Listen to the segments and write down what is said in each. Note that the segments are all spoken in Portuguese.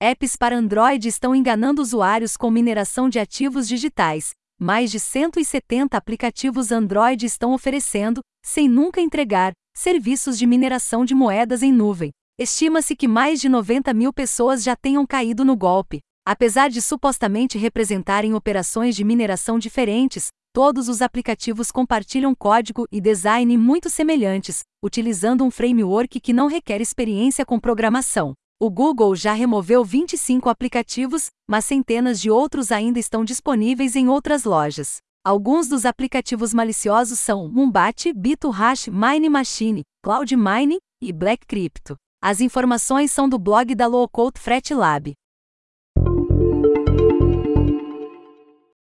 Apps para Android estão enganando usuários com mineração de ativos digitais. Mais de 170 aplicativos Android estão oferecendo, sem nunca entregar, serviços de mineração de moedas em nuvem. Estima-se que mais de 90 mil pessoas já tenham caído no golpe. Apesar de supostamente representarem operações de mineração diferentes, todos os aplicativos compartilham código e design muito semelhantes, utilizando um framework que não requer experiência com programação. O Google já removeu 25 aplicativos, mas centenas de outros ainda estão disponíveis em outras lojas. Alguns dos aplicativos maliciosos são Mumbat, BitoHash, Mine Machine, Cloud Mine e Black Crypto. As informações são do blog da Lowcode Threat Lab.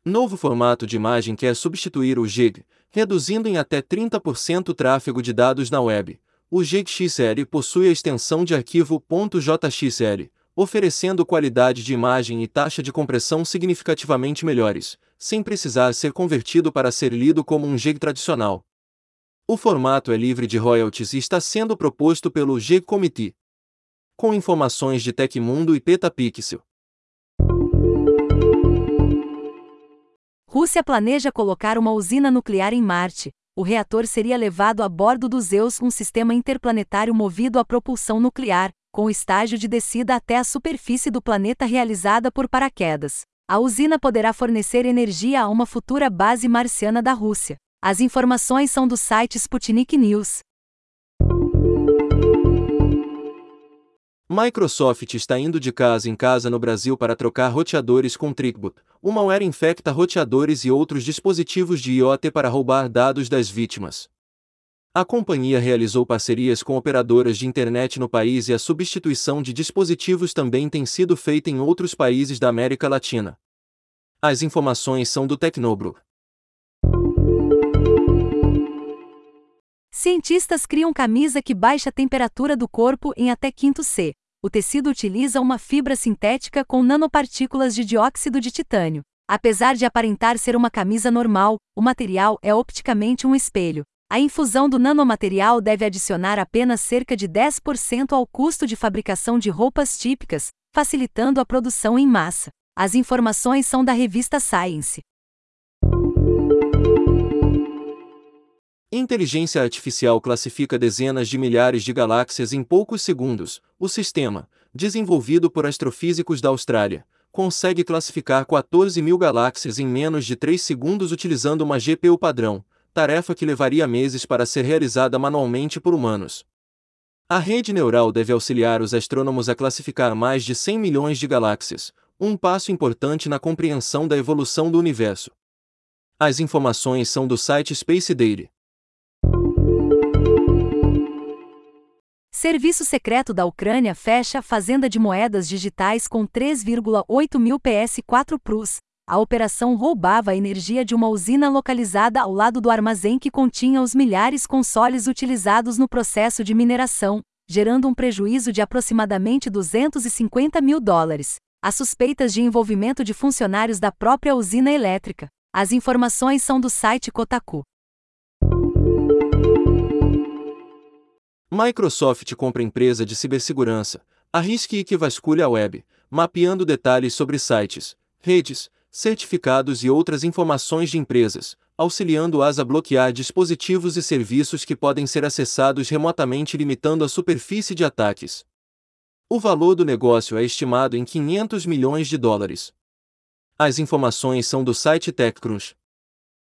Novo formato de imagem quer substituir o GIG, reduzindo em até 30% o tráfego de dados na web. O GXL possui a extensão de arquivo .jxl, oferecendo qualidade de imagem e taxa de compressão significativamente melhores, sem precisar ser convertido para ser lido como um GIG tradicional. O formato é livre de royalties e está sendo proposto pelo GIG Committee. Com informações de Tecmundo e Petapixel. Rússia planeja colocar uma usina nuclear em Marte, o reator seria levado a bordo do Zeus, um sistema interplanetário movido a propulsão nuclear, com estágio de descida até a superfície do planeta realizada por paraquedas. A usina poderá fornecer energia a uma futura base marciana da Rússia. As informações são do site Sputnik News. Microsoft está indo de casa em casa no Brasil para trocar roteadores com Trickbot. O malware infecta roteadores e outros dispositivos de IoT para roubar dados das vítimas. A companhia realizou parcerias com operadoras de internet no país e a substituição de dispositivos também tem sido feita em outros países da América Latina. As informações são do Tecnobro. Cientistas criam camisa que baixa a temperatura do corpo em até quinto C. O tecido utiliza uma fibra sintética com nanopartículas de dióxido de titânio. Apesar de aparentar ser uma camisa normal, o material é opticamente um espelho. A infusão do nanomaterial deve adicionar apenas cerca de 10% ao custo de fabricação de roupas típicas, facilitando a produção em massa. As informações são da revista Science. Inteligência artificial classifica dezenas de milhares de galáxias em poucos segundos. O sistema, desenvolvido por astrofísicos da Austrália, consegue classificar 14 mil galáxias em menos de 3 segundos utilizando uma GPU padrão, tarefa que levaria meses para ser realizada manualmente por humanos. A rede neural deve auxiliar os astrônomos a classificar mais de 100 milhões de galáxias, um passo importante na compreensão da evolução do universo. As informações são do site Space Daily. Serviço secreto da Ucrânia fecha fazenda de moedas digitais com 3,8 mil PS4 Plus. A operação roubava a energia de uma usina localizada ao lado do armazém que continha os milhares consoles utilizados no processo de mineração, gerando um prejuízo de aproximadamente 250 mil dólares. Há suspeitas de envolvimento de funcionários da própria usina elétrica. As informações são do site Kotaku. Microsoft compra empresa de cibersegurança, arrisque e que vasculha a web, mapeando detalhes sobre sites, redes, certificados e outras informações de empresas, auxiliando-as a bloquear dispositivos e serviços que podem ser acessados remotamente limitando a superfície de ataques. O valor do negócio é estimado em 500 milhões de dólares. As informações são do site TechCrunch.